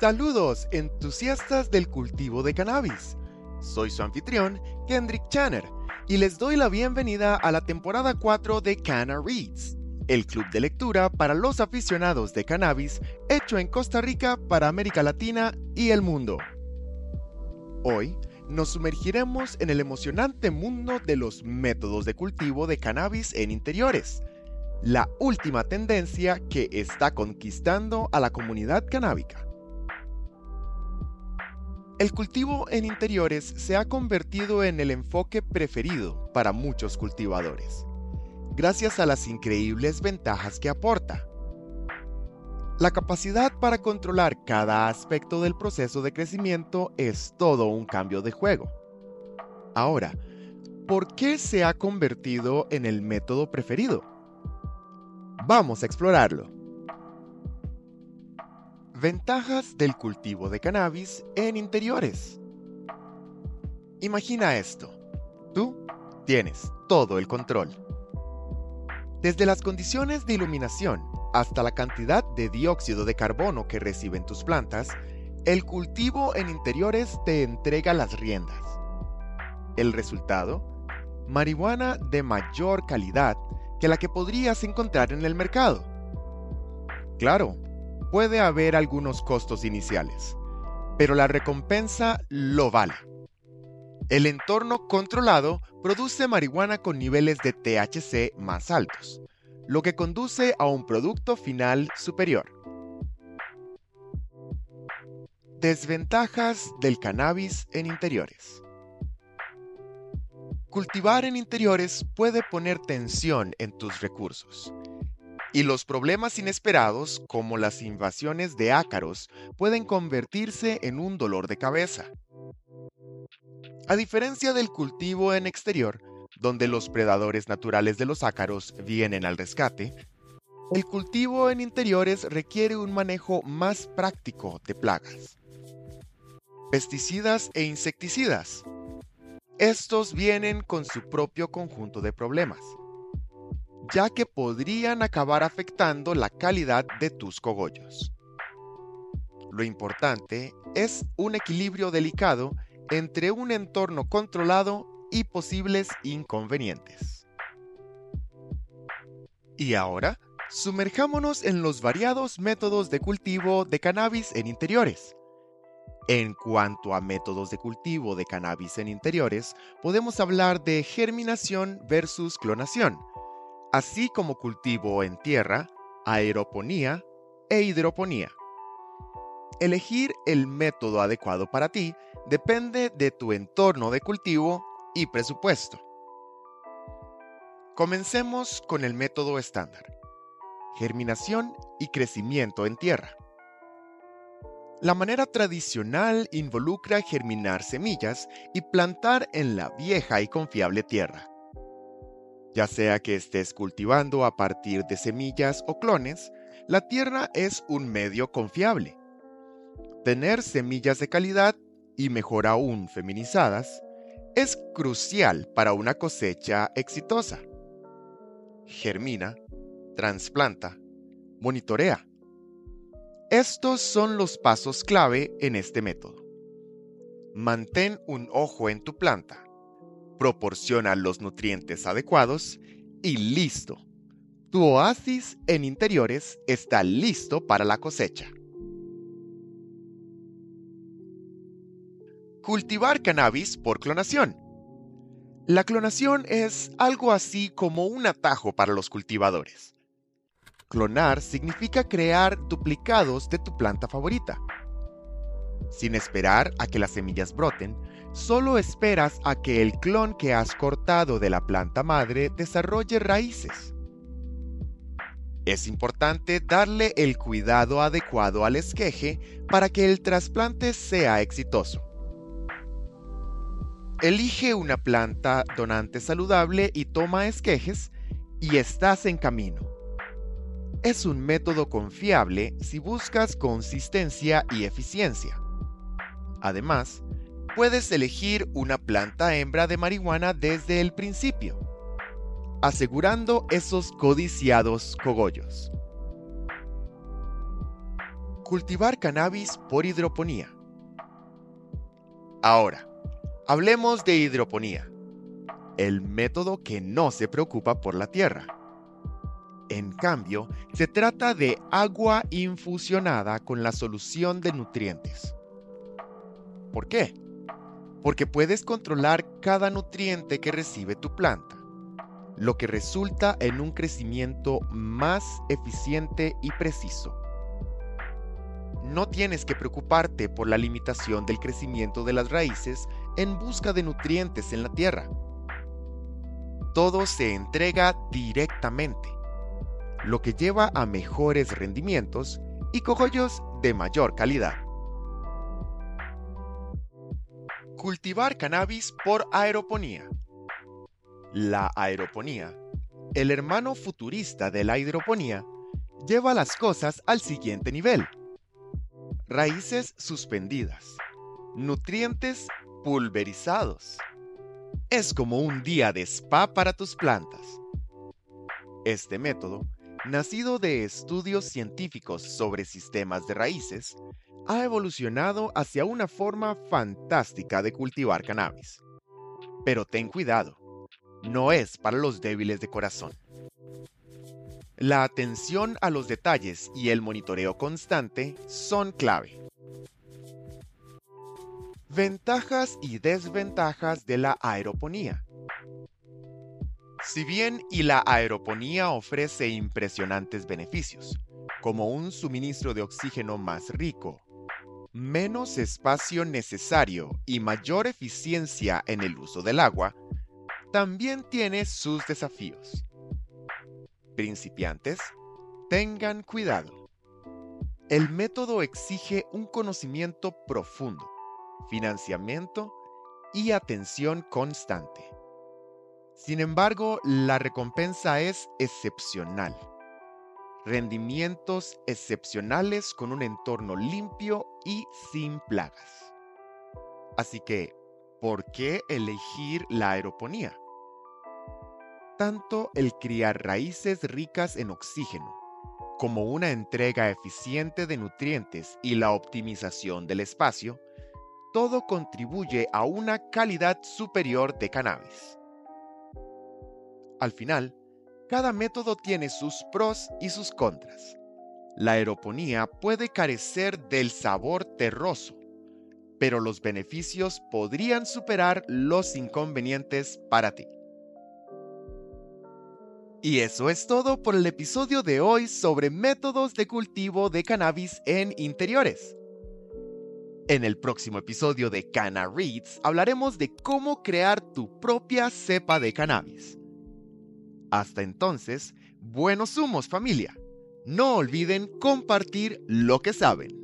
Saludos, entusiastas del cultivo de cannabis. Soy su anfitrión, Kendrick Channer, y les doy la bienvenida a la temporada 4 de Canna Reads, el club de lectura para los aficionados de cannabis hecho en Costa Rica para América Latina y el mundo. Hoy nos sumergiremos en el emocionante mundo de los métodos de cultivo de cannabis en interiores, la última tendencia que está conquistando a la comunidad canábica. El cultivo en interiores se ha convertido en el enfoque preferido para muchos cultivadores, gracias a las increíbles ventajas que aporta. La capacidad para controlar cada aspecto del proceso de crecimiento es todo un cambio de juego. Ahora, ¿por qué se ha convertido en el método preferido? Vamos a explorarlo. Ventajas del cultivo de cannabis en interiores. Imagina esto. Tú tienes todo el control. Desde las condiciones de iluminación hasta la cantidad de dióxido de carbono que reciben tus plantas, el cultivo en interiores te entrega las riendas. El resultado, marihuana de mayor calidad que la que podrías encontrar en el mercado. Claro, puede haber algunos costos iniciales, pero la recompensa lo vale. El entorno controlado produce marihuana con niveles de THC más altos, lo que conduce a un producto final superior. Desventajas del cannabis en interiores. Cultivar en interiores puede poner tensión en tus recursos, y los problemas inesperados, como las invasiones de ácaros, pueden convertirse en un dolor de cabeza. A diferencia del cultivo en exterior, donde los predadores naturales de los ácaros vienen al rescate, el cultivo en interiores requiere un manejo más práctico de plagas. Pesticidas e insecticidas. Estos vienen con su propio conjunto de problemas ya que podrían acabar afectando la calidad de tus cogollos. Lo importante es un equilibrio delicado entre un entorno controlado y posibles inconvenientes. Y ahora, sumerjámonos en los variados métodos de cultivo de cannabis en interiores. En cuanto a métodos de cultivo de cannabis en interiores, podemos hablar de germinación versus clonación, así como cultivo en tierra, aeroponía e hidroponía. Elegir el método adecuado para ti depende de tu entorno de cultivo y presupuesto. Comencemos con el método estándar. Germinación y crecimiento en tierra. La manera tradicional involucra germinar semillas y plantar en la vieja y confiable tierra ya sea que estés cultivando a partir de semillas o clones, la tierra es un medio confiable. Tener semillas de calidad y mejor aún feminizadas es crucial para una cosecha exitosa. Germina, trasplanta, monitorea. Estos son los pasos clave en este método. Mantén un ojo en tu planta proporciona los nutrientes adecuados y listo. Tu oasis en interiores está listo para la cosecha. Cultivar cannabis por clonación. La clonación es algo así como un atajo para los cultivadores. Clonar significa crear duplicados de tu planta favorita. Sin esperar a que las semillas broten, solo esperas a que el clon que has cortado de la planta madre desarrolle raíces. Es importante darle el cuidado adecuado al esqueje para que el trasplante sea exitoso. Elige una planta donante saludable y toma esquejes y estás en camino. Es un método confiable si buscas consistencia y eficiencia. Además, puedes elegir una planta hembra de marihuana desde el principio, asegurando esos codiciados cogollos. Cultivar cannabis por hidroponía. Ahora, hablemos de hidroponía, el método que no se preocupa por la tierra. En cambio, se trata de agua infusionada con la solución de nutrientes. ¿Por qué? Porque puedes controlar cada nutriente que recibe tu planta, lo que resulta en un crecimiento más eficiente y preciso no tienes que preocuparte por la limitación del crecimiento de las raíces en busca de nutrientes en la tierra. Todo se entrega directamente, lo que lleva a mejores rendimientos y cogollos de mayor calidad. Cultivar cannabis por aeroponía. La aeroponía, el hermano futurista de la hidroponía, lleva las cosas al siguiente nivel Raíces suspendidas. Nutrientes pulverizados. Es como un día de spa para tus plantas. Este método, nacido de estudios científicos sobre sistemas de raíces, ha evolucionado hacia una forma fantástica de cultivar cannabis. Pero ten cuidado, no es para los débiles de corazón. La atención a los detalles y el monitoreo constante son clave. Ventajas y desventajas de la aeroponía. Si bien y la aeroponía ofrece impresionantes beneficios, como un suministro de oxígeno más rico, menos espacio necesario y mayor eficiencia en el uso del agua, también tiene sus desafíos. Principiantes, tengan cuidado. El método exige un conocimiento profundo, financiamiento y atención constante. Sin embargo, la recompensa es excepcional. Rendimientos excepcionales con un entorno limpio y sin plagas. Así que, ¿por qué elegir la aeroponía? tanto el criar raíces ricas en oxígeno, como una entrega eficiente de nutrientes y la optimización del espacio, todo contribuye a una calidad superior de cannabis. Al final, cada método tiene sus pros y sus contras. La aeroponía puede carecer del sabor terroso, pero los beneficios podrían superar los inconvenientes para ti. Y eso es todo por el episodio de hoy sobre métodos de cultivo de cannabis en interiores. En el próximo episodio de Canna Reads hablaremos de cómo crear tu propia cepa de cannabis. Hasta entonces, buenos humos familia. No olviden compartir lo que saben.